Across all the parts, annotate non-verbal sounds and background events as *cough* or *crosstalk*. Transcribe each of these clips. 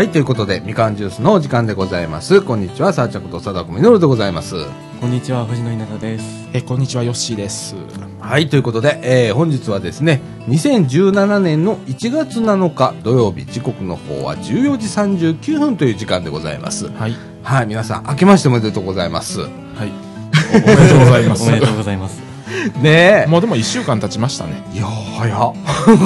はい、ということで、みかんジュースのお時間でございます。こんにちは、さあちゃんこと貞子みのるでございます。こんにちは、藤野稲田です。えこんにちはヨッシーですはい、ということで、えー本日はですね、2017年の1月7日土曜日、時刻の方は14時39分という時間でございます。はいはい、皆さん、明けましておめでとうございます。はいおめでとうございますおめでとうございます。*laughs* ねもうでも1週間経ちましたねえ。いやー、早っ。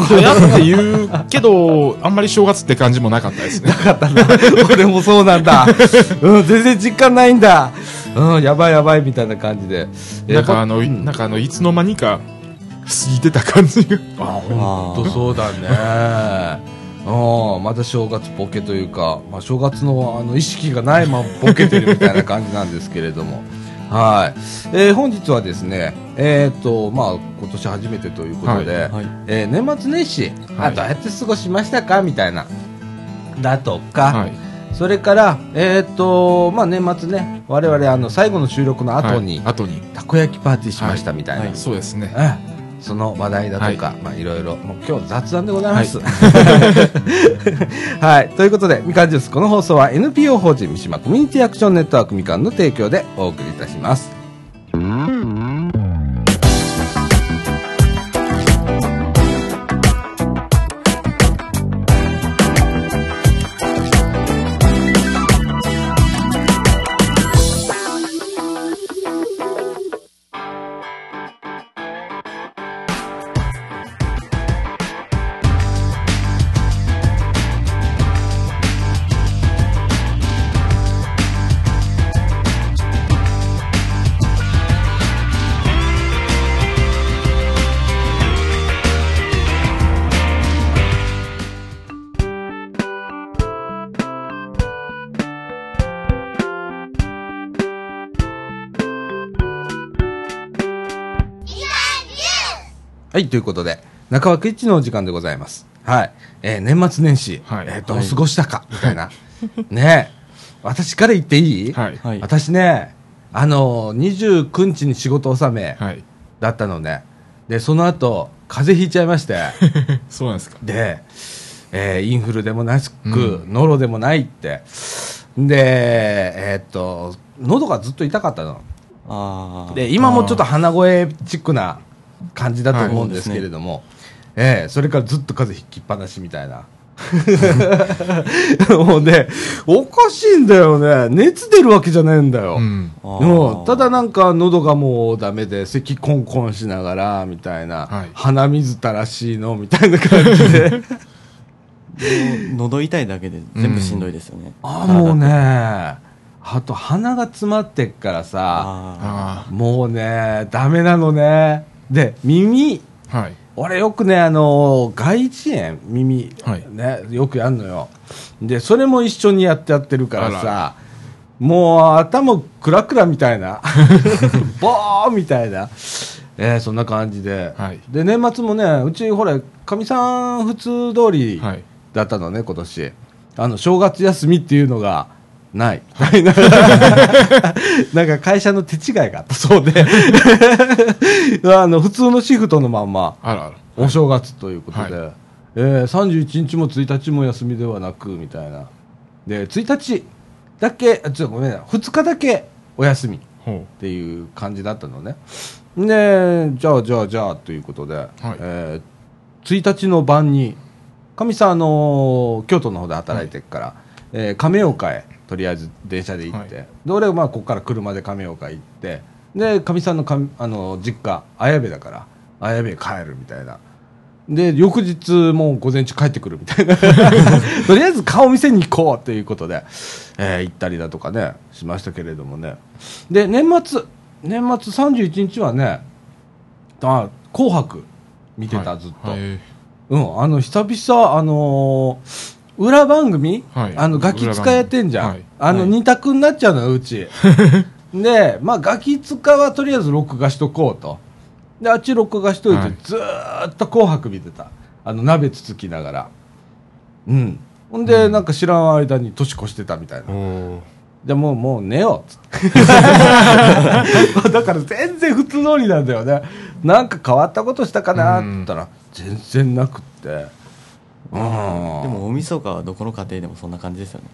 早って言うけどあんまり正月って感じもなかったですねなかったな。俺もそうなんだ。*laughs* うん、全然実感ないんだ。うん、やばいやばいみたいな感じで。えーなんかあの、うんなんかあのいつの間にか過ぎてた感じがあ、ほんとそうだね。*laughs* うん、まだ正月ボケというか、まあ、正月のあの意識がないままボケてるみたいな感じなんですけれども。はい。えー本日はですね、えっ、と、まあ、今年初めてということで、はい。えー年末年始、あ、はい。どうやって過ごしましたか？みたいな。だとか、はい。それから、えっ、と、まあ、年末ね、我々、あの、最後の収録の後に、はい。後に。たこ焼きパーティーしましたみたいな。はい。そうですね。ええその話題だとか、まあいろいろ、もう今日雑談でございます。*laughs* はい。ということで、みかんジュース、この放送は NPO 法人三島コミュニティアクションネットワークみかんの提供でお送りいたします。はい。ということで、中枠一のお時間でございます。はい。えー年末年始、はいえーどう過ごしたか、みたいな。*laughs* ねえ。私から言っていい？はいはい。私ね、あのー、29日に仕事納めはいだったのね。で、その後、風邪ひいちゃいまして。*laughs* そうなんですかで、えーインフルでもなく、うノロでもないって。で、えーっと、喉がずっと痛かったの。ああ。で、今もちょっと鼻声チックな感じだと思うんですけれども、ええそれからずっと風邪ひきっぱなしみたいな。*laughs* もうね、おかしいんだよね。熱出るわけじゃないんだよ。うんただなんか喉がもうダメで咳コンコンしながらみたいな、はい鼻水たらしいのみたいな感じで *laughs* 喉痛いだけで全部しんどいですよね。ああもうねあと鼻が詰まってっからさもうねダメなのねで耳。あはい。俺よくねあの外耳炎耳、はい。ねよくやんのよ。でそれも一緒にやってやってるからあさもう頭クラクラみたいな。*laughs* ボーみたいな。えーそんな感じで、はい。で年末もねうちほらかみさん普通通りはい。だったのね今年。あの正月休みっていうのがない。な *laughs* なんか会社の手違いがあったそうで。*laughs* あの普通のシフトのまんまあらあらお正月ということで、はえー31日も1日も休みではなくみたいな。で1日だけあちょっとごめんなさい。2日だけお休み。っほていう感じだったのね。でじゃあじゃあじゃあということで、えー1日の晩にかみさん、あのー京都の方で働いてるから、えー亀岡へとりあえず電車で行って、はい。で俺はまあここから車で亀岡行って。でかみさんのかみあの実家綾部だから。綾部へ帰るみたいな。で翌日もう午前中帰ってくるみたいな。*laughs* とりあえず顔見せに行こうということで、えー行ったりだとかねしましたけれどもね。で年末年末31日はねあ紅白見てた、はい。ずっと、はいうん、あの、久々、あのー裏番組、はいあの、ガキ使やってんじゃん。裏番組あの、はい二択になっちゃうのよ、うち。で、まあ、ガキ使はとりあえず録画しとこうと。で、あっち録画しといて、はいずーっと紅白見てた。あの、鍋つつきながら。うん。ほんで、なんか知らん間に年越してたみたいな。おじゃあもう、もう寝よう。*laughs* *laughs* だから全然普通通りなんだよね。なんか変わったことしたかなって言ったら、全然なくって。うん。でも大晦日はどこの家庭でもそんな感じですよね。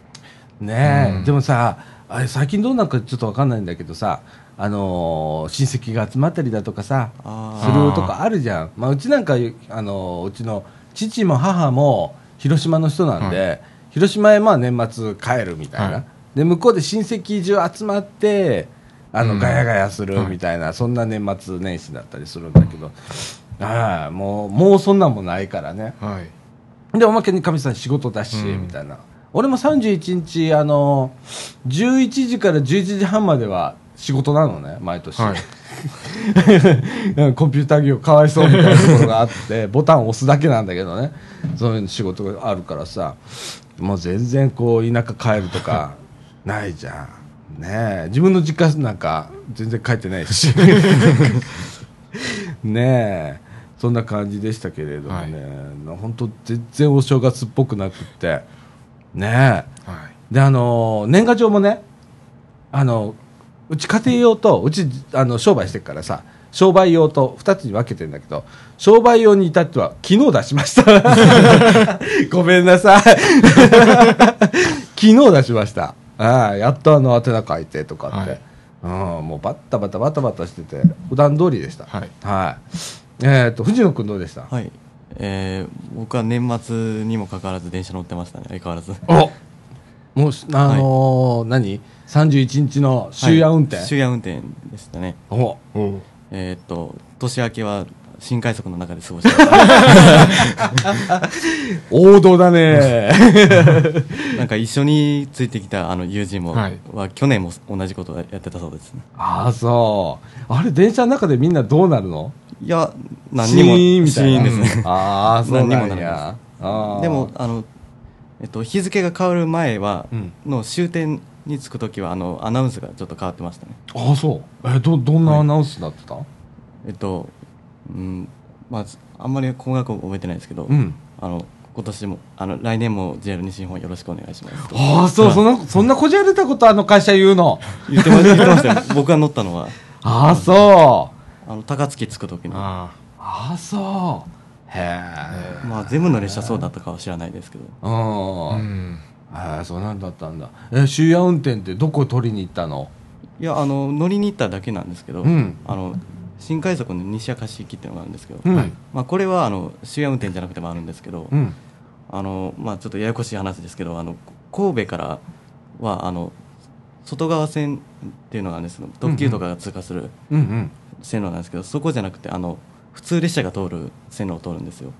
ねえ、うん。でもさあれ最近どうなんかちょっとわかんないんだけどさあのー親戚が集まったりだとかさあするとかあるじゃん。まあ、うちなんか、あのーうちの父も母も広島の人なんで、は広島へまあ年末帰るみたいな、はい。で向こうで親戚中集まってあの、うん。ガヤガヤするみたいな、そんな年末年始だったりするんだけど。ああもうもうそんなんもないからね。はい。でおまけにかみさん仕事だし、うん。みたいな。俺も31日あの11時から11時半までは仕事なのね毎年、はい。*laughs* うんコンピューター業かわいそうみたいなところがあって *laughs* ボタンを押すだけなんだけどね。そういう仕事があるからさ。もう全然こう田舎帰るとか *laughs* ないじゃん。ねえ。自分の実家なんか全然帰ってないし。ねえそんな感じでしたけれどもね、本当全然お正月っぽくなくって。ねえ。はい。であの年賀状もねあのうち家庭用とうちあの商売してるからさ商売用と2つに分けてるんだけど商売用に至っては昨日出しました。*laughs* ごめんなさい。*laughs* 昨日出しました。ああやっとあの宛名書いてとかって、うん、もうバッタバタバタバタしてて普段通りでした。はい。はいえっ、と藤野君どうでした、はい。えー僕は年末にもかかわらず電車乗ってましたね。相変わらず。おもうあのー何？31日の終夜運転、はい。終夜運転でしたね。お。えーっと年明けは新快速の中で過ごして王道だね。*laughs* なんか一緒についてきたあの友人も、はい。は去年も同じことをやってたそうですね。ああそう。あれ電車の中でみんなどうなるの？いや何にもシーンみたいな。ね。ああそうなん何にもなりやでもあの、えっと、日付が変わる前は、うん。の終点に着くときはあのアナウンスがちょっと変わってましたね。ああそう。えどどんなアナウンスになってた、えっとうん。まああんまり細かく覚えてないですけど、うん。あの今年もあの来年も JR 西日本よろしくお願いします。とああそうそんなそんなこじられたことあの会社言うの。言ってま言ってましたよ僕が乗ったのは。ああそう。あの高槻着く時の。あああそう。へえまあ全部の列車そうだったかは知らないですけど。うん、あ。うん。へえそうなんだったんだ。え終夜運転ってどこ取りに行ったの？いやあの乗りに行っただけなんですけど、うん。あの新快速の西明石行きっていうのがあるんですけど、うん、はい。まあ、これはあの終夜運転じゃなくてもあるんですけど、うん。あのまあ、ちょっとややこしい話ですけどあの神戸からはあの外側線っていうのがあるんですけど特急とかが通過するうんうん。線路なんですけど、そこじゃなくてあの普通列車が通る線路を通るんですよ、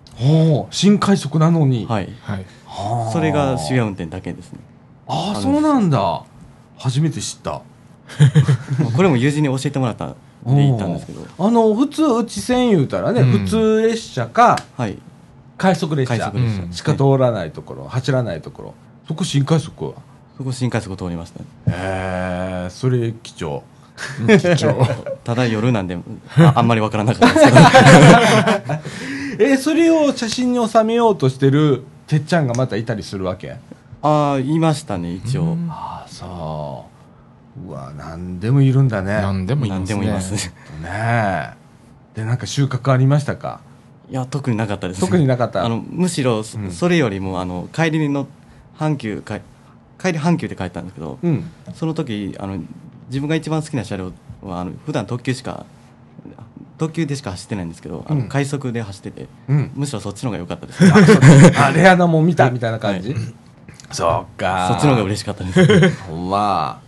新快速なのに。はい、はい。はあ。それが終夜運転だけですね。ああそうなんだ。初めて知った。*laughs* まあこれも友人に教えてもらったんで行ったんですけど。あの普通うち線言うたらね、うん。普通列車かはい。快速列車。しか通らないところ走らないところ。そこ新快速は？そこ新快速通りましたね。へえそれ貴重。貴重。*laughs* ただ夜なんでああんまりわからなかったですけど。*laughs* えーそれを写真に収めようとしてるてっちゃんがまたいたりするわけ？ああいましたね一応、うん。ああそううわ何でもいるんだね。何でもいいん何ですね。でもいます。ねね。えでなんか収穫ありましたか？いや特になかったです。特になかった？あのむしろそ,、うん。それよりもあの帰りの阪急か帰り阪急で帰ったんですけど、うん。その時あの自分が一番好きな車両はあの普段特急しか特急でしか走ってないんですけど、あうん。の快速で走ってて、うん。むしろそっちの方が良かったです。あレアなもん見たみたいな感じ、はい。そうかそっちの方が嬉しかったです。*laughs* ほんま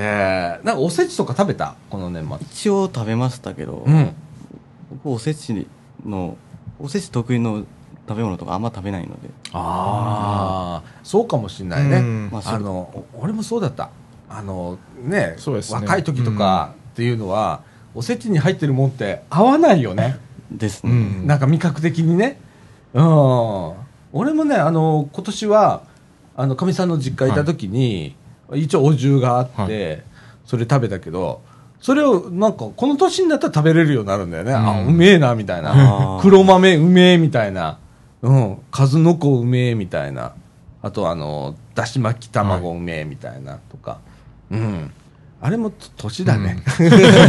えー、なんかおせちとか食べた？この年末。一応食べましたけど、うん。僕おせちのおせち得意の食べ物とかあんま食べないので。ああそうかもしんないね、うん。まああの俺もそうだった。あのねそうですね。若い時とかっていうのは、おせちに入ってるもんって合わないよね、*laughs* ですね、うん。なんか味覚的にね。うん。俺もねあの今年はあのかみさんの実家いた時に、一応お重があって、はそれ食べたけどそれをなんかこの年になったら食べれるようになるんだよね、あうん。うめえなみたいな。黒豆うめえみたいな。うん。数の子うめえみたいな。あとあのだし巻き卵うめえみたいなとか、うん。あれもと年だね、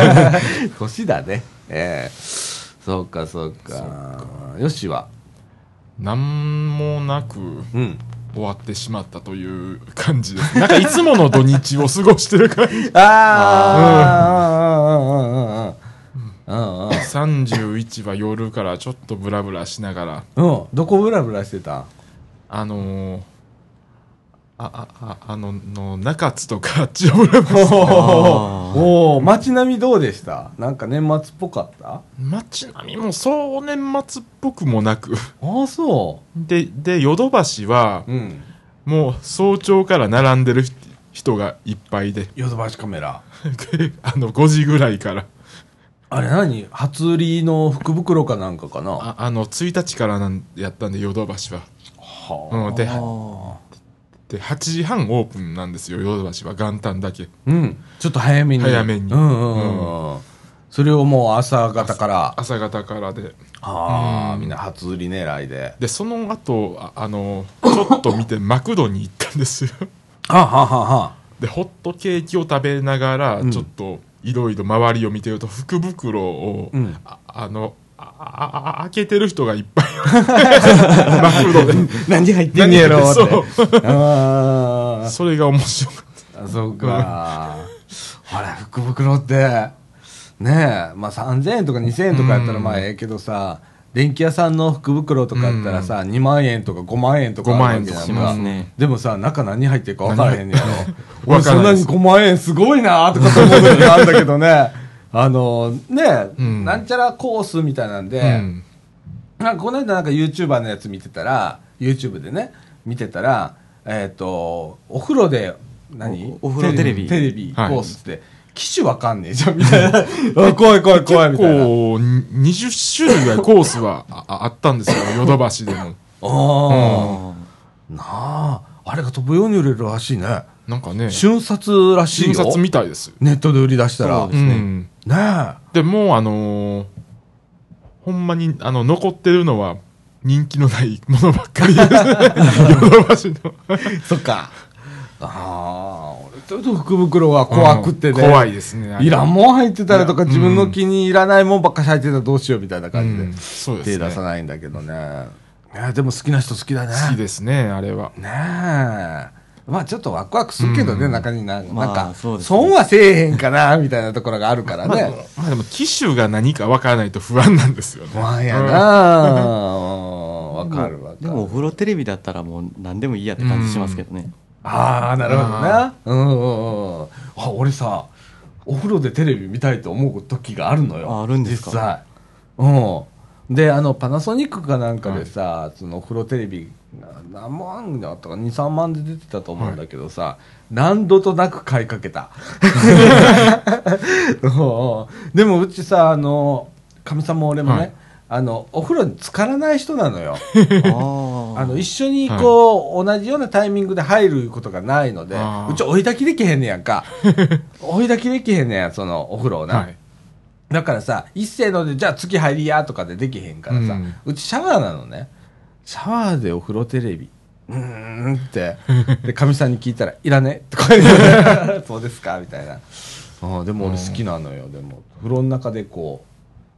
*laughs* 年だね。ええ。そうか。そうか。よしは。なんもなく。うん。終わってしまったという感じです。なんかいつもの土日を過ごしてる感じ。ああ、うんうんうんうん。うんうん。31は夜からちょっとブラブラしながら、うん。どこブラブラしてた？あのー、あ、あ、あ、あの、の、中津とかあっちをブラブラしておお街並みどうでした？なんか年末っぽかった？あ街並みもそう年末っぽくもなく。あ、そで、で、ヨドバシはう。、うん。もう早朝から並んでる人人がいっぱいで、ヨドバシカメラ。*laughs* あの、5時ぐらいから。あれ何？初売りの福袋かなんかかな？ああの、1日からなんやったんで、ヨドバシは。はうん、で、あで、8時半オープンなんですよ、ヨドバシは。元旦だけ。うん。ちょっと早めに。早めにうんうんうん。うん、それをもう朝方から。朝方からで。ああ、うんみんな初売り狙いで。で、その後、ああの、ちょっと見て、マクドに行ったんですよ。*laughs* ははははで、ホットケーキを食べながら、うんちょっと、いろいろ周りを見てると、福袋を、うんああの、あああ開けてる人がいっぱい。*laughs* マクドで。何入ってんねやろって。あーそれが面白かっあ、そうか。あれ、福袋って、ねえ、まあ3000円とか2000円とかやったらまあええけどさ、電気屋さんの福袋とかやったらさ、2万円とか5万円とかあるわけやんかしますねでもさ、中何入ってるか分からへんねやろ。*laughs* わ俺そんなにからないです5万円すごいなとかと思う時があるんだけどね。あの、ねえ、うん。なんちゃらコースみたいなんで、た。うん。なんかこの間なんか YouTuber のやつ見てたら YouTube でね見てたらえっ、とお風呂で何？おお風呂テレビ。テレビコはい。ースって、機種わかんねえじゃん。*laughs* みたいな。あ怖い怖い怖いみ結たいな。構、に20種類ぐらいコースはあったんですよ、ヨドバシでも。あああなあ。あれが飛ぶように売れるらしいね。なんかね、瞬殺らしいよ。診察みたいです。ネットで売り出したら。ねそうですねん。えでもう、あのーほんまに、あの、残ってるのは、人気のないものばっかりです。ヨドバシの。そっかああ俺ちょっと福袋が怖くてね、うん怖いですね。あれいらんもん入ってたらとか、いや自分の気に入らないもんばっかし入ってたらどうしようみたいな感じで、うんそうですね。手出さないんだけどね。ねでも好きな人好きだね。好きですね、あれは。ねえ。まあちょっとワクワクするけどね、うん中にななんまあか、ね損はせえへんかな、みたいなところがあるからまあね。*laughs* まあでも、機種が何かわからないと不安なんですよね。不安やなうんわかるわかる。でもお風呂テレビだったらもう何でもいいやって感じしますけどね。ああ、なるほどね。うんうんうん。あ、俺さ、お風呂でテレビ見たいと思う時があるのよ。ああるんですか？実際。うん。で、あの、パナソニックかなんかでさ、そのお風呂テレビ、な何万だったか、2、3万で出てたと思うんだけどさ、何度となく買いかけた。*laughs* うんでもうちさ、あの、かみさんも俺もね、はいあの、お風呂に浸からない人なのよ。*laughs* ああの、一緒にこう、同じようなタイミングで入ることがないのでうち追い炊きできへんねやんか。*laughs* 追い炊きできへんねや、そのお風呂をな。はい。だからさ、一斉ので、じゃあ次入りやとかでできへんからさ、ううんちシャワーなのね。シャワーでお風呂テレビ。うーんって。*laughs* で、かみさんに聞いたら、いらね？とか言って、そうですか？みたいな。あでも俺好きなのよ、でも。風呂の中でこ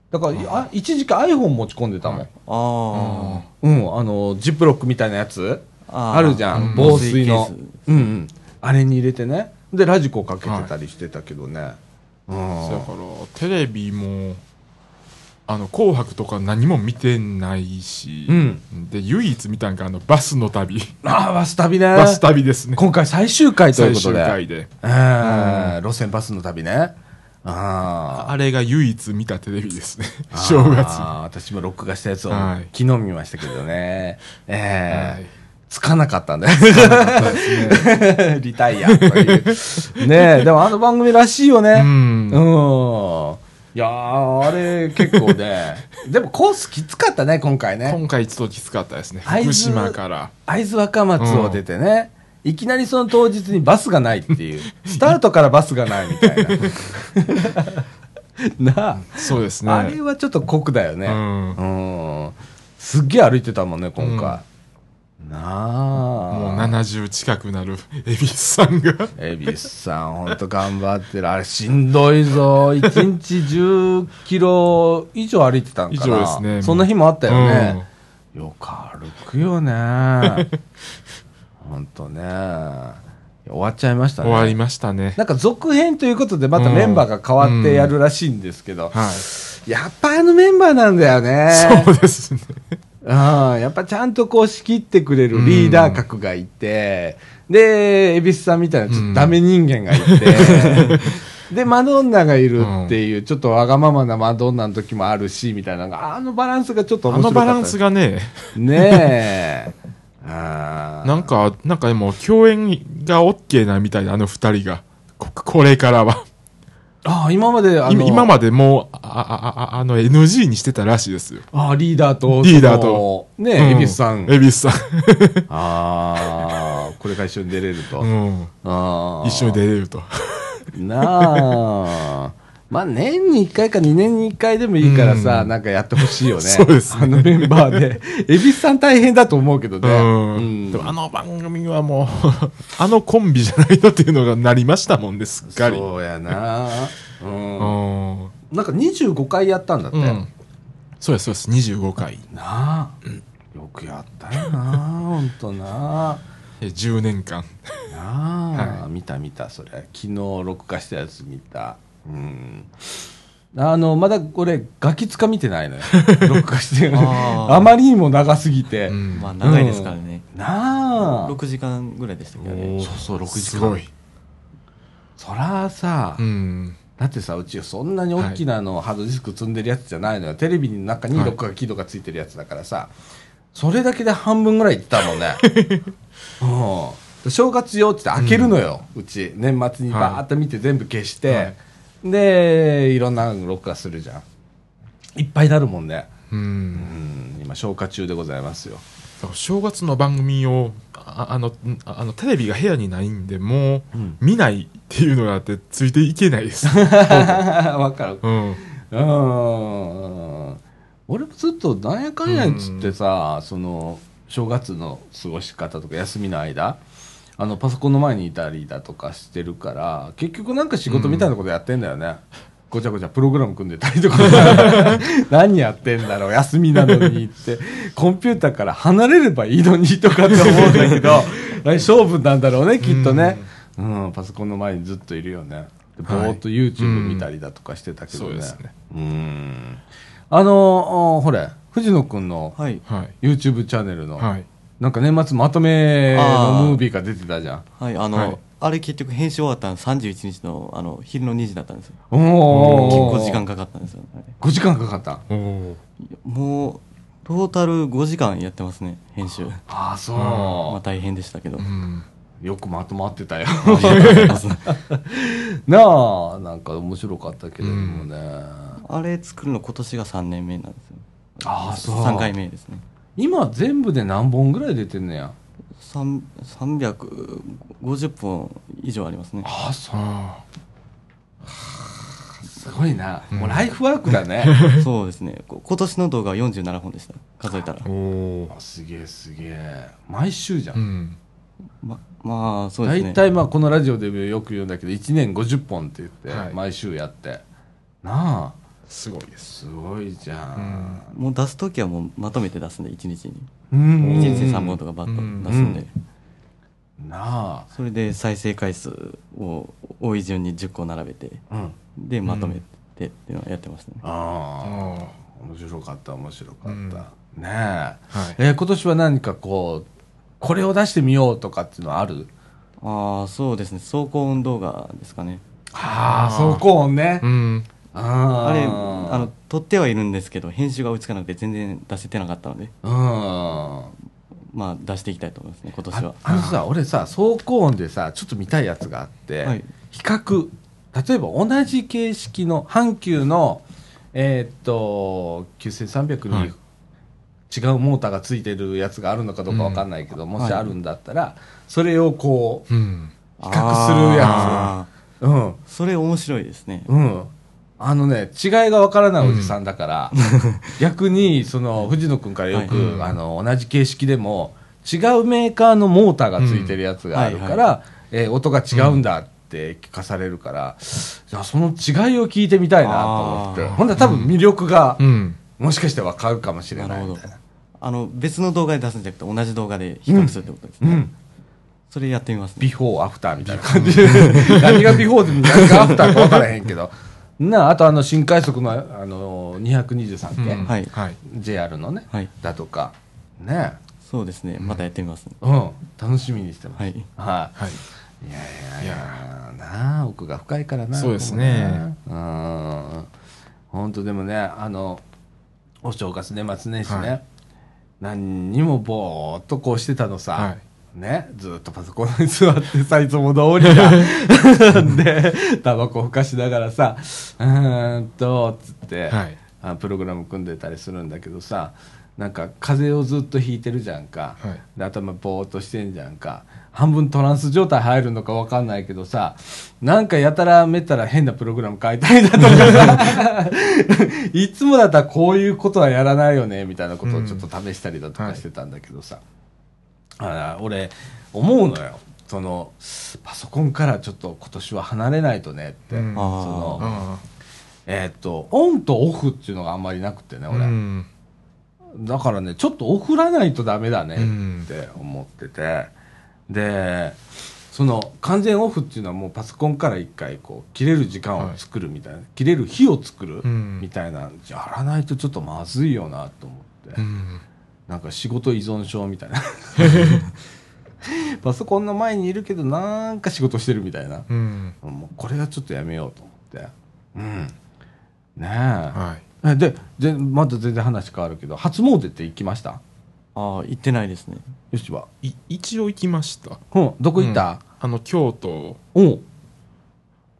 う。だから、あ一時期 iPhone 持ち込んでたもん。はいあうん、あの、ジップロックみたいなやつあるじゃん、うん防水の。うんうん。あれに入れてね。で、ラジコかけてたりしてたけどね。うん。だから、テレビも、あの、紅白とか何も見てないし、うんで、唯一見たんが、あの、バスの旅。ああ、バス旅ね。バス旅ですね。今回最終回という最ことで。終回で。えー路線バスの旅ね。ああ。あれが唯一見たテレビですね。正月。私も録画したやつをはい昨日見ましたけどね。ええはいつかなかったんだよ。リタイアという。ねえ、でもあの番組らしいよね。うんうん。いやー、あれ結構ね。*laughs* でもコースきつかったね、今回ね。今回ちょっときつかったですね。福島から。会津若松を出てね。いきなりその当日にバスがないっていう。*laughs* スタートからバスがないみたいな。*laughs* なあ。そうですね。あれはちょっと酷だよね。うんうん。すっげえ歩いてたもんね、今回。なあ。もう70近くなる恵比寿さんが。恵比寿さん、ほんと頑張ってる。あれしんどいぞ。*laughs* 1日10キロ以上歩いてたんかな。以上ですねそんな日もあったよね。よく歩くよね *laughs* ほんとね終わっちゃいましたね終わりましたね。なんか続編ということでまたメンバーが変わってやるらしいんですけど、はい。やっぱあのメンバーなんだよねそうですね。うん、やっぱちゃんとこう仕切ってくれるリーダー格がいて、で、恵比寿さんみたいなちょっとダメ人間がいて、*laughs* で、マドンナがいるっていう、ちょっとわがままなマドンナの時もあるし、みたいなあのバランスがちょっとあ面白かった。のバランスがね、ねえ。*laughs* あーなんか、なんかでも共演が OK なみたいな、あの二人が。ここれからは。あー今まで、あの、今今までもう、あ、あ、あ、あの NG にしてたらしいですよ。あーリーダーと、リーダーとね、恵比寿さん。恵比寿さん。ああ、これから一緒に出れると。うん。あー一緒に出れると。なあ。まあ年に1回か2年に1回でもいいからさ、うんなんかやってほしいよね。*laughs* そうですねあのメンバーで。恵比寿さん大変だと思うけどね。うん。うんでもあの番組はもう、*laughs* あのコンビじゃないのっていうのがなりましたもんね、すっかり。そうやな。う。うんん。なんか25回やったんだって。うん。そうです、そうです。25回。なあ。よくやったよな。*laughs* ほんとな。え10年間。なあ、は見た見たそれ昨日録画したやつ見たうん。あのまだこれガキつか見てないのよ。*laughs* 録画してるあまりにも長すぎて、うん。まあ長いですからね、なあ。6時間ぐらいでしたっけ？どねそうそう6時間。すごい。そらさ、うん。だってさうちそんなに大きなの、ハードディスク積んでるやつじゃないのよ。テレビの中にはい。録画機とかついてるやつだからさ、それだけで半分ぐらいいったもんね。*laughs* うん。正月用って言って開けるのよ、うち年末にバーッと見て全部消して、はいでいろんなの録画するじゃん。いっぱいになるもんね。う。うんん今消化中でございますよ。正月の番組を、ああの、んあの、テレビが部屋にないんで、もう、うん。見ないっていうのがあって、ついていけないです。*laughs* わかる。うん。うん。俺もずっとなんやかんやっつってさ、その正月の過ごし方とか休みの間あのパソコンの前にいたりだとかしてるから結局なんか仕事みたいなことやってんだよね、ごちゃごちゃプログラム組んでたりとか。*laughs* 何やってんだろう休みなのにって。コンピューターから離れればいいのにとかって思うんだけど *laughs* 勝負なんだろうねきっとね、うん。パソコンの前にずっといるよね。でぼーっと YouTube 見たりだとかしてたけどね、そうですね。うん。あのーほれ藤野くんのはい。はい。YouTube チャンネルの、はい。なんか年末まとめのムービーが出てたじゃん。はいあの、はい。あれ結局編集終わったの31日のあの昼の2時だったんですよ。お結お構時間かかったんですよ、はい5時間かかった。おお。もうトータル5時間やってますね編集。ああそう、まあ大変でしたけど、うん。よくまとまってたよ。*laughs* *laughs* なあなんか面白かったけれどもね、あれ作るの今年が3年目なんですよ。ああそう。3回目ですね今全部で何本ぐらい出てんのや？3 350本以上ありますね。ああそう。あすごいな、もうライフワークだね。*laughs* そうですね。こ今年の動画は47本でした。数えたら。あ。おお。あすげえすげえ。毎週じゃん、うん。ままあそうですね。大体まあこのラジオでもよく言うんだけど1年50本って言ってはい。毎週やって、なあすごいです。すごいじゃん。もう出す時はもうまとめて出すんで1日に。うん。1日に3本とかバッと出すんで、なそれで再生回数を多い順に10個並べてあうん。でまとめてっていうのをやってましたね、あああ。面白かった面白かった、うん。ねえ、はい。えー今年は何かこうこれを出してみようとかっていうのはある？ああそうですね。走行音動画ですかね。ああ走行音ね、うん。ああれーあの撮ってはいるんですけど編集が追いつかなくて全然出せてなかったので。うんまあ出していきたいと思いますね今年は。ああのさ俺さ走行音でさちょっと見たいやつがあって、はい。比較。例えば同じ形式の阪急のえーっと9300にはい。違うモーターがついてるやつがあるのかどうかわかんないけど、もしはいあるんだったら、それをこうん。う比較するやあつうん。ーそれ面白いですね。うんあのね違いがわからないおじさんだから、逆にその藤野君からよく、はい。あの同じ形式でも違うメーカーのモーターがついてるやつがあるから、うん。はえー音が違うんだって聞かされるから、じゃあその違いを聞いてみたいなと思って。ほんなら多分魅力が、うん。もしかしてわかるかもしれないみたいな。あの別の動画で出すんじゃなくて同じ動画で比較するってことですね、うん。それやってみますね。ビフォー、アフターみたいな感じで。*laughs* 何がビフォーで何がアフターか分からへんけど。なあ、あとあの、新快速の、あの、223系、うん。はい。はい。JR のね、はい。だとか、ね。そうですね。またやってみます、ね。うん、楽しみにしてます。はい。はい。はい。いやいやいや。なあ奥が深いからなそうですね。うん。本当でもねあのお正月年末年始ね、はい。何にもぼーっとこうしてたのさ、はねずっとパソコンに座ってさいつも通りだでタバコふかしながらさうーんとつって、はい。あプログラム組んでたりするんだけどさなんか風邪をずっとひいてるじゃんか、はい。で頭ぼーっとしてんじゃんか。半分トランス状態入るのかわかんないけどさなんかやたらめったら変なプログラム書いたりだとかさ *laughs* いつもだったらこういうことはやらないよねみたいなことをちょっと試したりだとかしてたんだけどさ、あ俺思うのよ。そのパソコンからちょっと今年は離れないとねって、うん。そのあえーっとオンとオフっていうのがあんまりなくてねあ。俺、うん。だからねちょっと送らないとダメだねうん。って思ってて、でその完全オフっていうのはもうパソコンから一回こう切れる時間を作るみたいな、切れる日を作るうん。みたいな、やらないとちょっとまずいよなと思って、うん。なんか仕事依存症みたいな。*laughs* パソコンの前にいるけどなんか仕事してるみたいな、うん。もうこれはちょっとやめようと思って。うん。ねえ、はい。えででまた全然話変わるけど初詣って行きました？ああ行ってないですね。よしは。い一応行きました。うん。どこ行った、あの、京都。おう。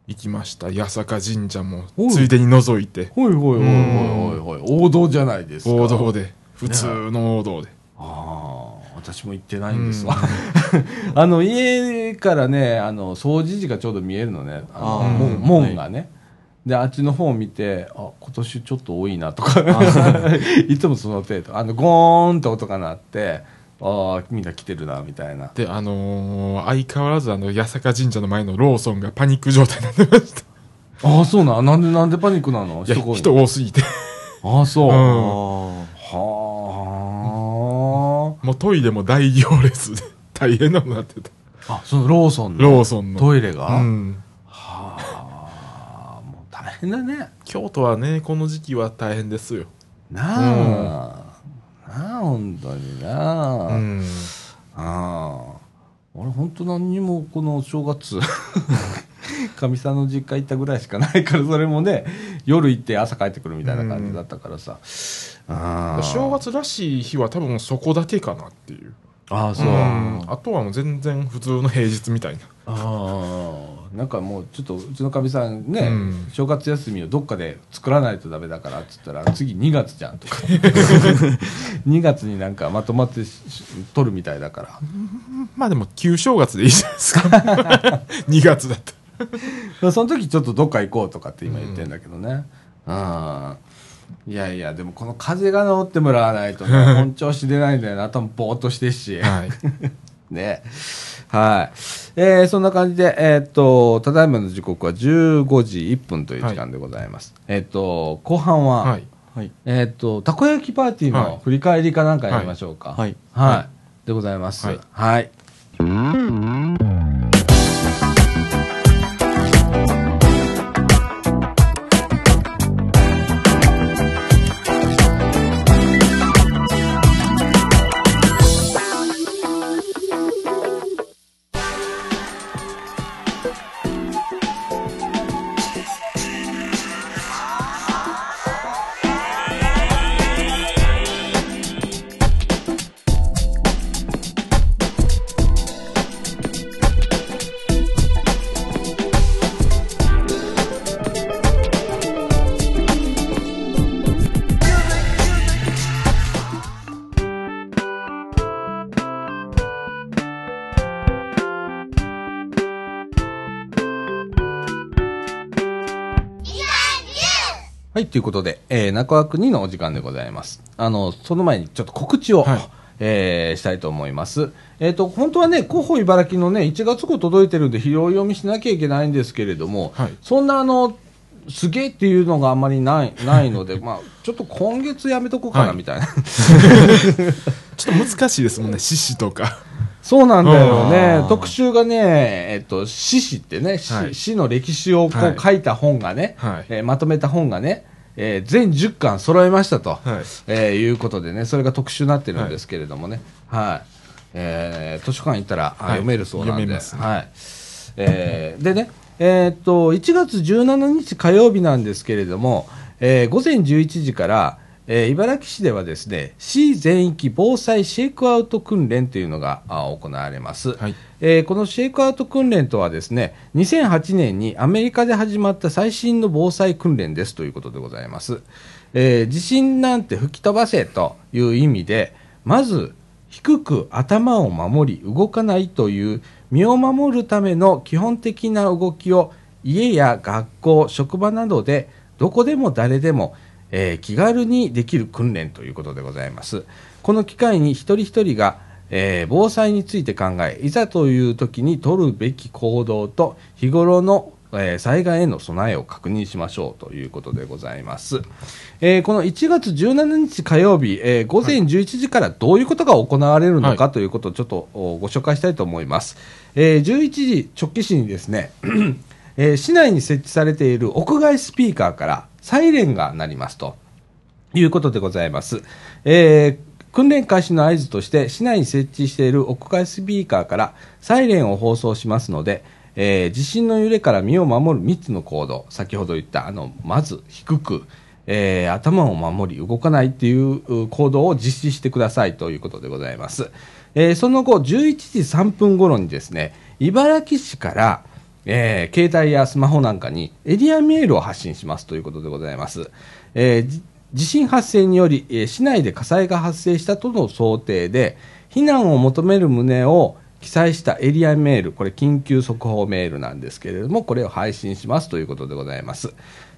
行きました。八坂神社もついでに覗いて、ほいほいほいほいほい。ほい王道じゃないですか。王道で、普通の王道で。ああ私も行ってないんですわ、*laughs* あの家からねあの掃除時がちょうど見えるのね。あの門門がね、であっちの方を見てあ今年ちょっと多いなとか。*laughs* いつもその程度。あのゴーンって音が鳴ってああみんな来てるなみたいな。で、あのー相変わらずあの、八坂神社の前のローソンがパニック状態になってました。ああそうなんなんでなんでパニックなの？いや人多すぎて。ああそう、うん。あはもうトイレも大行列で *laughs* 大変なことになってた。ああそのローソンのローソンの。トイレが、うん。はあもう大変だね京都はね、この時期は大変ですよ。なあ、なあ本当になあ、うん。ああ俺本当何にもこの正月 *laughs* かみさんの実家行ったぐらいしかないからそれもね夜行って朝帰ってくるみたいな感じだったからさ、ああ正月らしい日は多分そこだけかなっていう。ああそう、うんあとはもう全然普通の平日みたいな。ああなんかもうちょっとうちのかみさんね、うん正月休みをどっかで作らないとダメだからっつったら次2月じゃんとか *laughs* 2月になんかまとまって取るみたいだからまあでも旧正月でいいじゃないですか。*laughs* 2月だった。*laughs* その時ちょっとどっか行こうとかって今言ってんだけどね。うん。いやいや、でもこの風が治ってもらわないとね、本調子出ないんだよな。頭ぼーっとしてるし。はい。*laughs* ね。はい。えーそんな感じで、えーっと、ただいまの時刻は15時1分という時間でございます。えーっと、後半は、はい。はいえーっと、たこ焼きパーティーはいの振り返りかなんかやりましょうか。はいはい。でございます。はいはい。はい、ということで、えー、中枠2のお時間でございます。あの、その前にちょっと告知を、はい。えーしたいと思います。えっ、と、本当はね、広報茨城のね、1月号届いてるんで、拾い読みしなきゃいけないんですけれども、はい。そんなあの、すげえっていうのがあんまりない *laughs* ないので、まあ、ちょっと今月やめとこうかなはい。みたいな、*laughs* ちょっと難しいですもんね、獅子とか。そうなんだよね。特集がね、えっと、史詩ってね、詩はい。詩の歴史をこはい。う書いた本がね、はい。えーまとめた本がね、えー全10巻揃えましたと、はい。えーいうことでね、それが特集になってるんですけれどもね、はい。えー図書館行ったら、あはい。読めるそうなんで、読めますね。はい。えーでね、えーっと1月17日火曜日なんですけれども、えー午前11時から、えー茨城市ではですね市全域防災シェイクアウト訓練というのがあ行われます、はい。えーこのシェイクアウト訓練とはですね2008年にアメリカで始まった最新の防災訓練ですということでございます、えー地震なんて吹き飛ばせという意味でまず低く頭を守り動かないという身を守るための基本的な動きを家や学校職場などでどこでも誰でも、えー気軽にできる訓練ということでございますこの機会に一人一人が、えー防災について考えいざという時に取るべき行動と日頃のえー災害への備えを確認しましょうということでございます。えーこの1月17日火曜日、えー午前11時からどういうことが行われるのかということをちょっとご紹介したいと思います。えー11時直帰市にですね、*clears throat* えー市内に設置されている屋外スピーカーからサイレンが鳴りますと。いうことでございます。えー訓練開始の合図として、市内に設置している屋外スピーカーからサイレンを放送しますので、えー地震の揺れから身を守る3つの行動、先ほど言った、あの、まず低く、えー頭を守り動かないっていう行動を実施してくださいということでございます。えーその後、11時3分頃にですね、茨城市から、えー携帯やスマホなんかにエリアメールを発信しますということでございます。えーじ地震発生により、えー市内で火災が発生したとの想定で、避難を求める旨を記載したエリアメール、これ緊急速報メールなんですけれども、これを配信しますということでございます。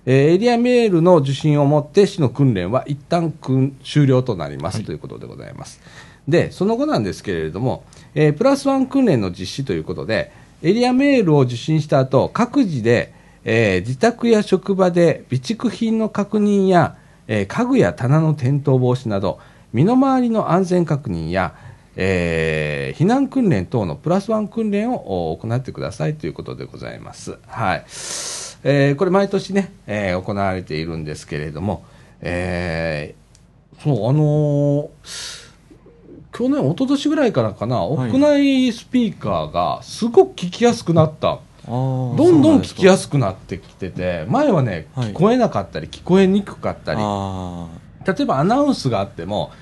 えーエリアメールの受信をもって市の訓練は一旦訓終了となります、ということでございます。で、その後なんですけれども、えープラスワン訓練の実施ということで、エリアメールを受信した後、各自で、えー自宅や職場で備蓄品の確認や、えー家具や棚の転倒防止など、身の回りの安全確認や、えー避難訓練等のプラスワン訓練を行ってくださいということでございます。はい。えーこれ毎年ね、えー行われているんですけれども、えーそう、あのー去年、一昨年ぐらいからかな、はい。屋内スピーカーがすごく聞きやすくなった。どどんどん聞きやすすくなってきてて、前はね、はい。聞こえなかったり、聞こえにくかったり、あ例えばアナウンスがあっても、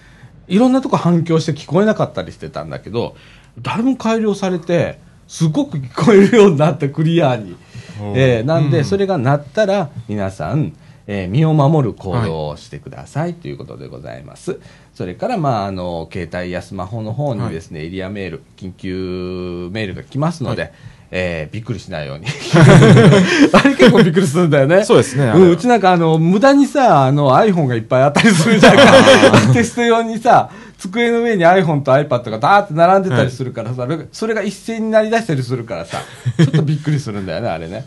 いろんなとこ反響して聞こえなかったりしてたんだけど、だいぶ改良されて、すごく聞こえるようになって、クリアに。おえーなんで、うん。それが鳴ったら、皆さん、えー身を守る行動をしてくださいということでございます。それから、まあ、あの、携帯やスマホの方にですね、エリアメール、緊急メールが来ますので、はえーびっくりしないように。*laughs* あれ結構びっくりするんだよね。そうですねうん、うちなんかあの、無駄にさ、あの iPhone がいっぱいあったりするじゃんか。*laughs* テスト用にさ、机の上に iPhone と iPad がダーって並んでたりするからさ、それそれが一斉になりだしたりするからさ、ちょっとびっくりするんだよね、あれね。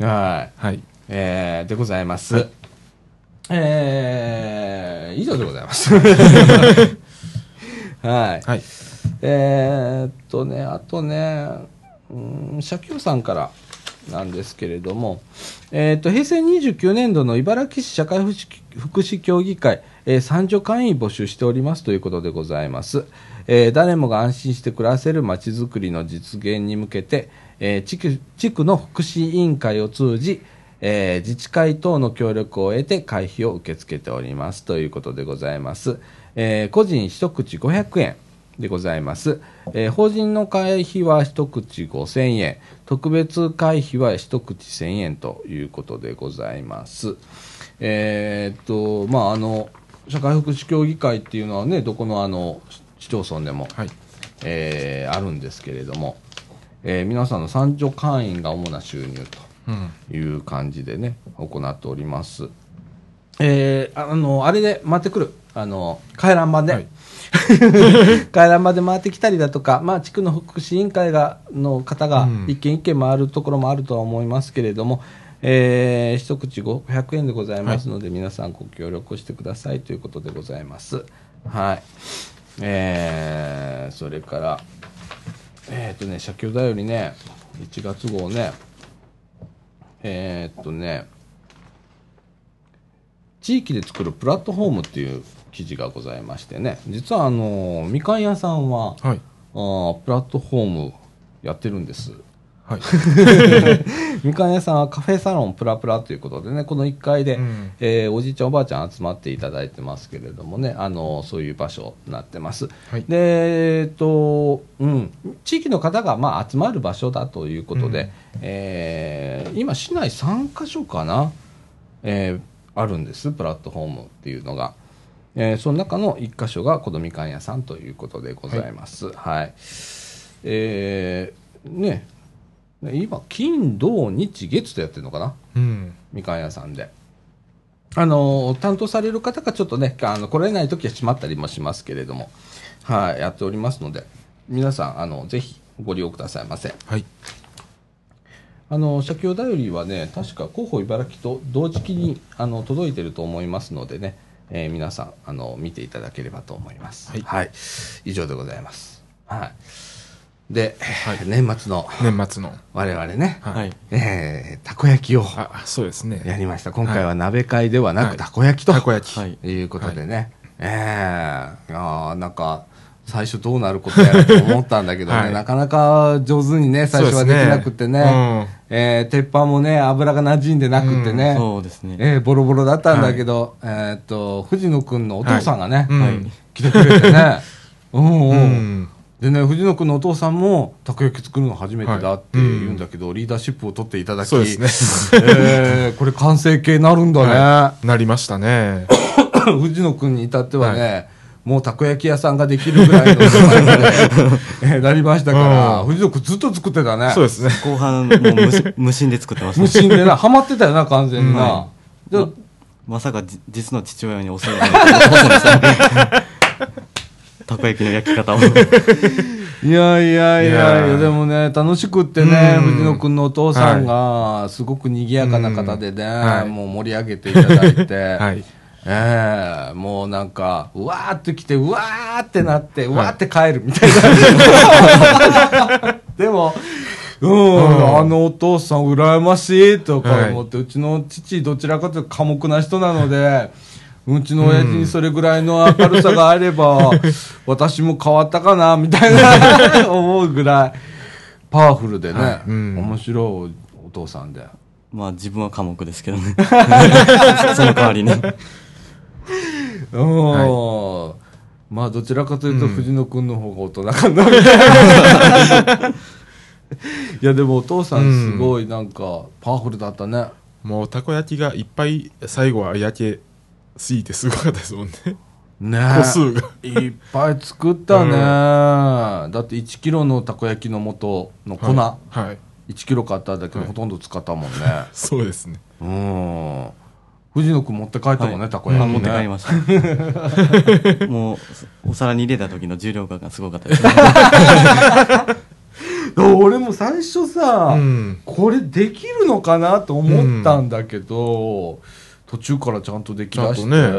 はい。はい。えー、でございます。えー、以上でございます。*laughs* はい。はい。えーっとね、あとね、うん、社協さんからなんですけれども、えーっと、平成29年度の茨城市社会福祉福祉協議会、えー、参助会員募集しておりますということでございます。えー誰もが安心して暮らせるまちづくりの実現に向けて、えー地区地区の福祉委員会を通じ、えー自治会等の協力を得て会費を受け付けておりますということでございます。えー個人一口500円でございます。えー法人の会費は一口5000円、特別会費は一口1000円ということでございます。えーっと、まあ、あの、社会福祉協議会っていうのはね、どこのあの、市町村でも、はい。えーあるんですけれども、えー皆さんの参助会員が主な収入うん。という感じでね、行っております。えーあの、あれで回ってくる、あの、回覧板で、はい回覧板で回ってきたりだとか、まあ、地区の福祉委員会がの方がうん一軒一軒回るところもあるとは思いますけれども、えー一口500円でございますので、皆さんご協力してくださいということでございます。はい。えーそれから、えっ、とね、社協だよりね、1月号ね、えーっとね、地域で作るプラットフォームっていう記事がございましてね、実はあの、みかん屋さんは、はい。あープラットフォームやってるんです。はい。*laughs* みかん屋さんはカフェサロンプラプラということでね、この1階で、うんえーおじいちゃんおばあちゃん集まっていただいてますけれどもね、あのそういう場所になってます。はいで、えっと、うん、地域の方がまあ集まる場所だということで、うんえー今市内3カ所かな、えーあるんです、プラットフォームっていうのが。えーその中の1箇所がこのみかん屋さんということでございます。はい。えーね、今、金、土、日、月とやってるのかな？うん。みかん屋さんで。あの担当される方がちょっとね、あの来れないときは閉まったりもしますけれども、はい、やっておりますので、皆さん、あのぜひご利用くださいませ。はい。あの社協だよりはね、確か広報茨城と同時期にあの届いてると思いますのでね、えー皆さんあの見ていただければと思います。はい以上でございます。はい。で、はい。年末の年末の。我々ね、はい。はい。えーたこ焼きをあ、そうですね。やりました。今回は鍋会ではなはい。くたこ焼きと、たこ焼き。はい。いうことでね、ええあーなんか、最初どうなることやらと思ったんだけどね、はい。なかなか上手にね、最初はできなくてね、えー鉄板もね、油が馴染んでなくてね、そうですね。えーボロボロだったんだけど、えーっと、藤野くんのお父さんがね、うん。はい。来てくれてね、うんうん。うん。でね、藤野くんのお父さんも、たこ焼き作るの初めてだって言うんだけど、リーダーシップを取っていただき、そうですね。えーこれ完成形になるんだね。はいなりましたね。*coughs* 藤野君に至ってはね、もうたこ焼き屋さんができるぐらいの名前まで *laughs* えーなりましたから、うん藤野君ずっと作ってたね。そうですね。後半、もう無心 *laughs* 無心で作ってました。無心でな、ハマってたよな、完全にな。はでままさかじ実の父親に教えられると思ってませんでした。たこ焼きの焼き方を。*laughs* いやいやいやいいやでもね、楽しくってね、うん。藤野君のお父さんが、すごく賑やかな方でね、はい。もう盛り上げていただいて、*laughs* はい。ええもうなんか、うわーって来て、うわーってなって、うわーって帰るみたいな。*laughs* でも、うん、うん。あのお父さん羨ましいとか思って、うちの父どちらかというと寡黙な人なので、うちの親父にそれぐらいの明るさがあれば、*laughs* 私も変わったかな、みたいな *laughs* 思うぐらい、パワフルでね、はい。うん。面白いお父さんで。まあ自分は寡黙ですけどね。*laughs* その代わりに。うん、まあどちらかというと藤野君の方が大人かなみたいな、いやでもお父さんすごいなんかパワフルだったね、もうたこ焼きがいっぱい最後は焼けすぎてすごかったですもんね。ね個数が。いっぱい作ったね、だって1キロのたこ焼きの素の粉、はい。はい1キロ買ったんだけど、はいほとんど使ったもんね *laughs* そうですね。うん藤野君持って帰ったもんね、たこ焼き、ね、あ持って帰りました。*laughs* もう、お皿に入れた時の重量感がすごかったですね。*laughs* 俺も最初さ、うん。これできるのかなと思ったんだけど、途中からちゃんとできだして、ね。う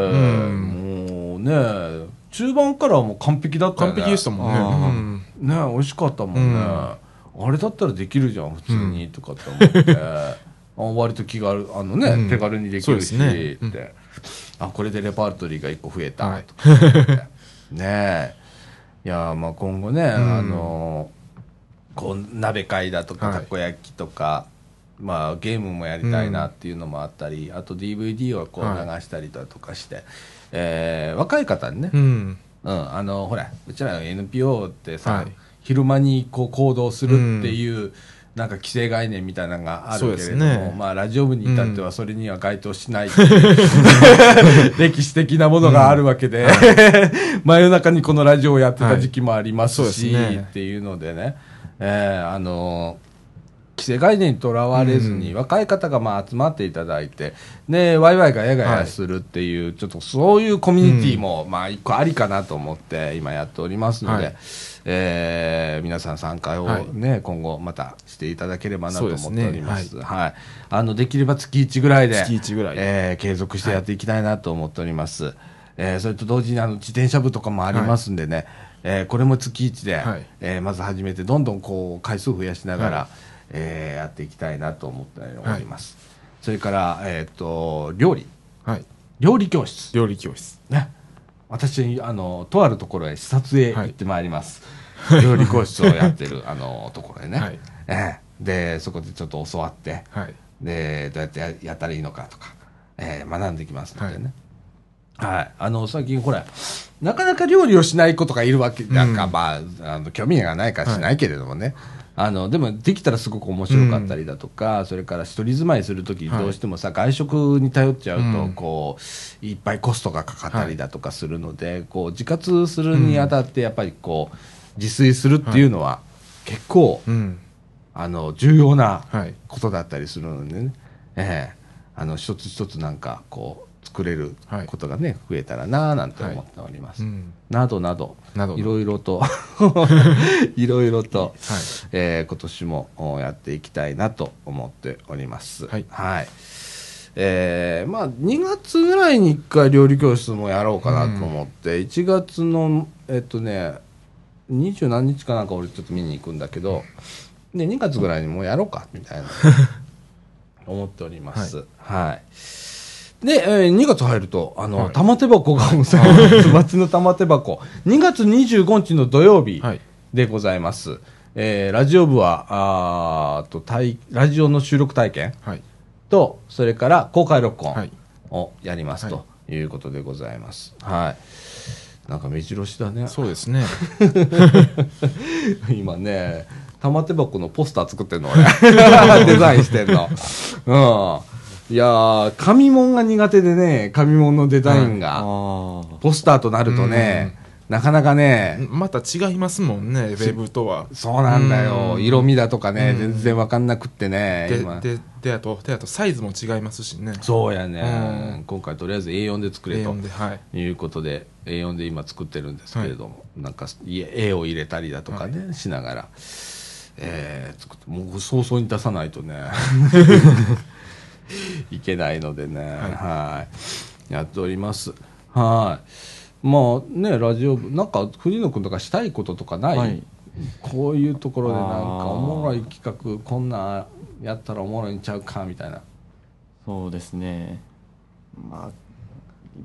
ん。もうね中盤からはもう完璧だったよね。完璧でしたもんね。うん。ね美味しかったもんね、うん。あれだったらできるじゃん普通に、とかって思って。*laughs* あ割と気軽あのね、うん。手軽にできるし、ね。ってあこれでレパートリーが1個増えた、はい。ね。えいやまあ今後ね、ん。あのこう鍋会だとかはい。たこ焼きとか、まあ、ゲームもやりたいなっていうのもあったり、あと DVD をこうは流したりだとかして、えー若い方にね、うん。うん、あのほらうちらの NPO ってさ、はい。昼間にこう行動するっていう、なんか既成概念みたいなのがあるけれども、ね。まあ、ラジオ部に至ってはそれには該当しないう *laughs* 歴史的なものがあるわけで、*laughs* 真夜中にこのラジオをやってた時期もありますし、はいすね。っていうのでね、えーあの既成概念にとらわれずに、うん若い方がまあ集まっていただいて、で、ワイワイがやがやするっていう、ちょっとそういうコミュニティも、まあ一個ありかなと思って今やっておりますので、はいえー皆さん参加をね、今後またしていただければなと思っております。そうはい。あの、できれば月1ぐらいで、月1ぐらいでえー継続してやっていきたいなと思っております。えーそれと同時にあの自転車部とかもありますんでね、えーこれも月1で、はいえーまず始めてどんどんこう回数増やしながら、はえーやっていきたいなと思っております。それから、えっ、と、料理。はい。料理教室。料理教室。ね。私、あの、とあるところへ視察へ行ってまいります。*laughs* 料理教室をやってる、あの、ところへね。はいええで、そこでちょっと教わって、はい。で、どうやってややったらいいのかとか、えー学んできますのでね。はい。あの、最近ほら、なかなか料理をしない子とかいるわけ、なんか、うんまあ、あの、興味がないからしないけれどもね。あの、でも、できたらすごく面白かったりだとか、それから一人住まいするとき、はい。どうしてもさ、外食に頼っちゃうと、うん。こう、いっぱいコストがかかったりだとかするので、こう、自活するにあたって、やっぱりこう、自炊するっていうのは、結構、うん。あの、重要な、はい。ことだったりするのでね、ええ。あの一つ一つなんかこう作れるはいことがね、増えたらなぁなんて思っております。うん。などなどいろいろと *laughs* いろいろと、はい。えー今年もおやっていきたいなと思っております。はいえーまあ2月ぐらいに1回料理教室もやろうかなと思って、1月のえっとね二十何日かなんか俺ちょっと見に行くんだけどで2月ぐらいにもうやろうかみたいな *laughs* 思っております。はい。で、えー2月入ると、あの、はい玉手箱が。*laughs* 町の玉手箱。2月25日の土曜日はい。でございます。えーラジオ部は、あーと、体ラジオの収録体験はい。と、それから公開録音はい。をやりますはということでございます。はい。なんか目白押しだね。そうですね。*laughs* 今ね、玉手箱のポスター作ってんの俺。*laughs* デザインしてんの。うん。いやー、紙物が苦手でね、紙物のデザインが、ポスターとなるとね、なかなかね、また違いますもんね、ウェブとは。そうなんだよ。うん。色味だとかね、うん。全然わかんなくってね、今。で、で、で、あと、で、あと、サイズも違いますしね。そうやね、うん。今回とりあえず A4 で作れと A4 で、はい。いうことで A4 で今作ってるんですけれども、なんかいえ絵を入れたりだとかね、しながら、えー作ってもう早々に出さないとね *laughs* *laughs* いけないのでね。はい。やっております。はい。まあねラジオ部なんか藤野君とかしたいこととかない、はい。こういうところでなんかおもろい企画こんなやったらおもろいんちゃうかみたいな。そうですね。まあ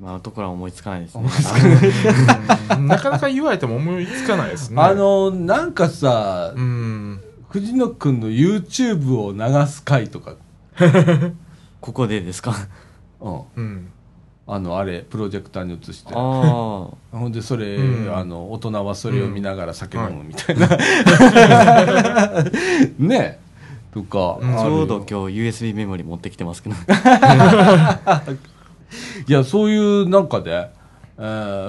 今のところは思いつかないですね。うん *laughs* なかなか言われても思いつかないですね。あ、のなんかさ、うん。藤野くんの YouTube を流す回とか、*laughs* ここでですか？*laughs* うん、うん。あのあれプロジェクターに映して。あほんでそれ、うん。あの大人はそれを見ながら酒飲むみたいな、*laughs* ね。とか、うん。ちょうど今日 USB メモリ持ってきてますけど。*laughs* いやそういうなんかで、え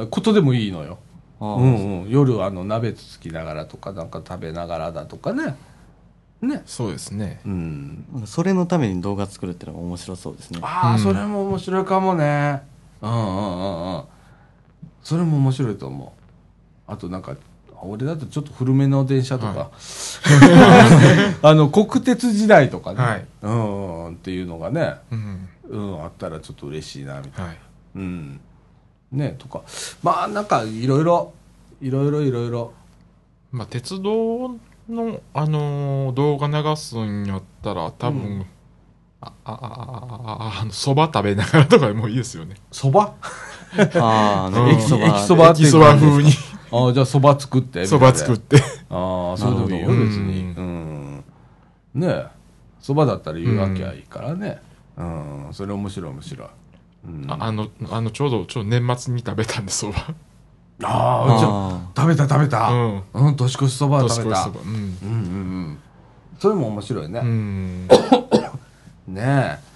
ーことでもいいのよ、うんうん、夜あの鍋つつきながらとかなんか食べながらだとかねね。そうですね。うん。それのために動画作るっていうのが面白そうですね。ああ、うん。それも面白いかもね。うんうんうん。うんそれも面白いと思う。あとなんか俺だとちょっと古めの電車とか、は *laughs* あの国鉄時代とかね、はい。うんうん。っていうのがね、うん。うん、あったらちょっと嬉しいなみたいな、はい。うん。ねとか。まあなんかいろいろ。いろいろいろいろ。まあ、鉄道の、あのー動画流すんやったら、多分、うん。あ、あ、あ、あ、あの、蕎麦食べながらとかでもいいですよね。そば *laughs* あーあのうん。駅そば駅そばっていう駅そば風に。ああじゃあそば作って蕎麦作って。ああそれでもいいよなるほど別に。うん。ねえ。そばだったら言うわけはいいからね。うん。それ面白い面白い。うん。ああの、あの、ちょうど、ちょうど年末に食べたんで、蕎麦。ああ食べた食べた。うん。うん年越しそば食べた。年越しそば。うん。うんうんうん。それも面白いね、うん。*coughs* ねえ。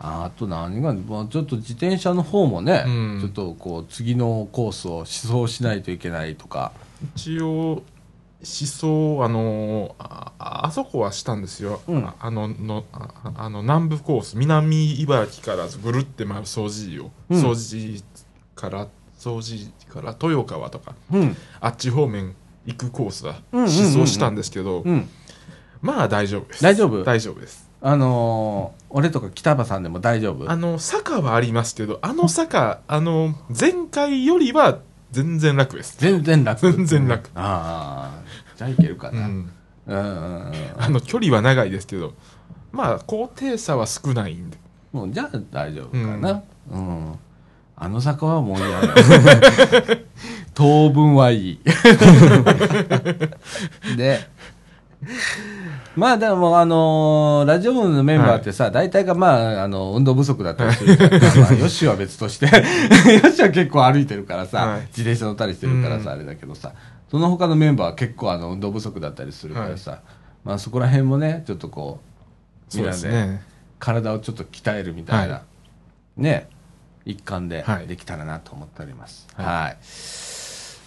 ああと何が、まあ、ちょっと自転車の方もね、うん。ちょっとこう次のコースを思想しないといけないとか。一応、思想あのああそこはしたんですよ、うん。ああののああの南部コース南茨城からぐるって回る掃除を、うん。掃除から掃除から豊川とかうん。あっち方面行くコースはうんうんうんうん。思想したんですけど、うん。まあ大丈夫です。大丈夫？大丈夫です。あのー俺とか北場さんでも大丈夫？あの坂はありますけどあの坂あの前回よりは全然楽です。全然楽。全然楽。ああじゃあいけるかな、うん、うん。うんうんうんあの距離は長いですけどまあ高低差は少ないんで。もうじゃあ大丈夫かな。うん、あの坂はもう嫌だ。*laughs* 当分はいい。*laughs* でまあでもあのーラジオ部のメンバーってさ、大体がまああの運動不足だったりする。から、まあ、よしは別として *laughs* よしは結構歩いてるからさ、はい。自転車乗ったりしてるからさ、うん。あれだけどさその他のメンバーは結構あの運動不足だったりするからさ、まあそこら辺もねちょっとこうそうですね。体をちょっと鍛えるみたいな、はね一環ではい。できたらなと思っております。はい。はい、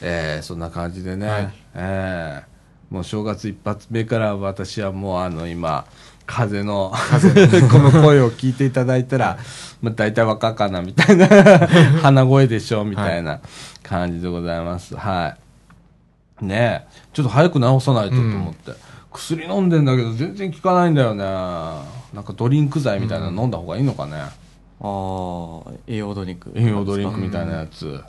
えーそんな感じでね、はい。えーもう正月一発目から私はもうあの今風の *laughs* この声を聞いていただいたら、まあ、大体若かなみたいな *laughs* 鼻声でしょみたいな感じでございます。はい。ねえ。ちょっと早く治さないとと思って、薬飲んでんだけど全然効かないんだよね。なんかドリンク剤みたいなの飲んだ方がいいのかね、ああ栄養ドリンク。栄養ドリンクみたいなやつ、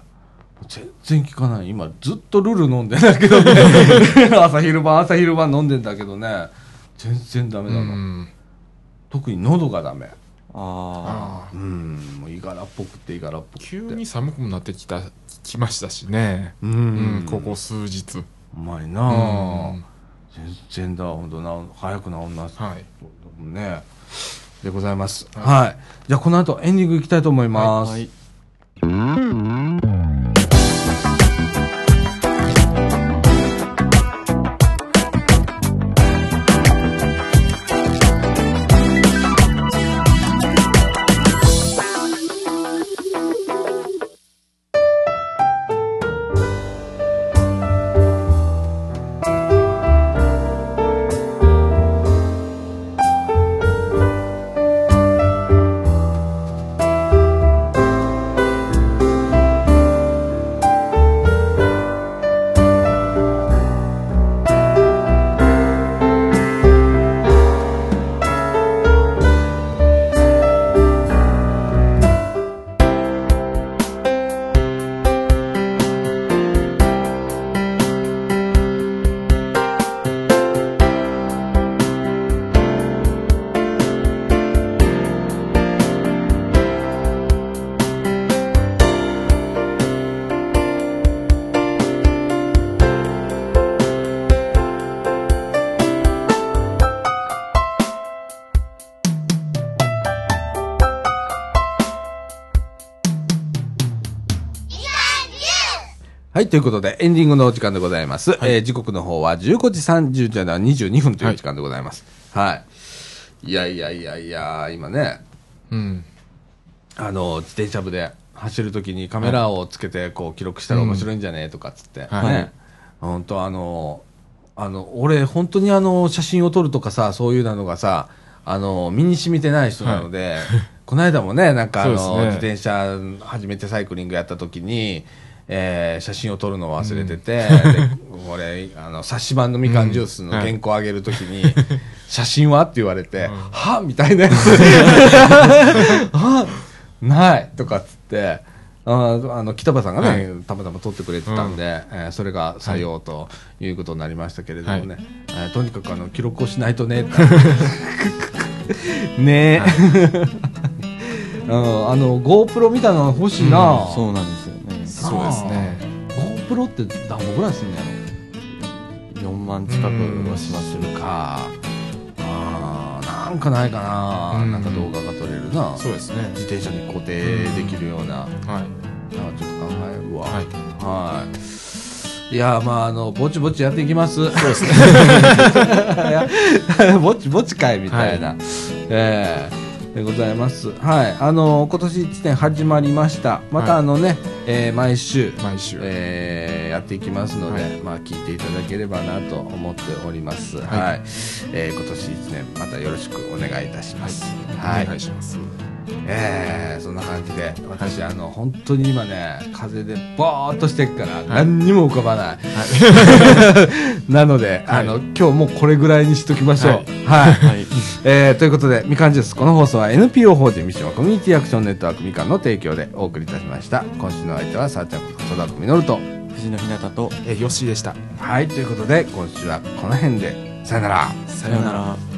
全然効かない。今ずっとルル飲んでんだけどね。*laughs* 朝昼晩朝昼晩飲んでんだけどね。全然ダメうなの、ん特に喉がダメ。ああうんもういがらっぽくていがらっぽくて。急に寒くもなってきたきましたしね。ううんんここ数日。うまいなうあん。全然だ本当な早く治んな。はい。ねでございます。は、はい。じゃあこの後エンディングいきたいと思います、はい。ということで、エンディングのお時間でございます。えー時刻の方は15時30じゃない22分という時間でございます。はい。い、やいやいやいや、今ね、うんあの、自転車部で走るときにカメラをつけて、こう、記録したら面白いんじゃねえとかっつって、はいね。本当あの、あの、俺、本当にあの、写真を撮るとかさ、そういうのがさ、あの、身に染みてない人なので、*laughs* この間もね、なんかあの、ね自転車初めてサイクリングやったときに、えー写真を撮るのを忘れてて、で俺、あの、冊子版のみかんジュースの原稿をあげるときに、写真はって言われて、はみたいなやつ。あないとかっつって、ああの北場さんがね、たまたま撮ってくれてたんで、えーそれが採用ということになりましたけれどもね、えーとにかくあの記録をしないとね *laughs* ね。え、う *laughs* んあの GoPro みたいなの欲しいな、そうなんですそうですね。GoPro って何本ぐらいすんのやろ？4万近くはしますするか。あーなんかないかな、うん。なんか動画が撮れるな。そうですね。自転車に固定できるような、はい。なんかちょっと考えるわ。はい。はい。いや、まあ、あの、ぼちぼちやっていきます。そうですね。*laughs* ぼちぼちかいみたいな。ええでございます。はい。あの、今年1年始まりました。またはいあのね、えー毎週、毎週。えーやっていきますので、はいまあ聞いていただければなと思っております。はい。はいえー今年1年またよろしくお願いいたします。はい。お願いします。えーそんな感じで、私、あの、本当に今ね、風でぼーっとしてっから、何にも浮かばない。*laughs* なので、はいあの、今日もうこれぐらいにしときましょう。はい。はいえーということで、みかんジュース、この放送は NPO 法人三島コミュニティアクションネットワークみかんの提供でお送りいたしました。今週の相手は、さあちゃんこと戸田みのると。藤野ひなたとえ、よしでした。はい、ということで、今週はこの辺で、さよなら。さようなら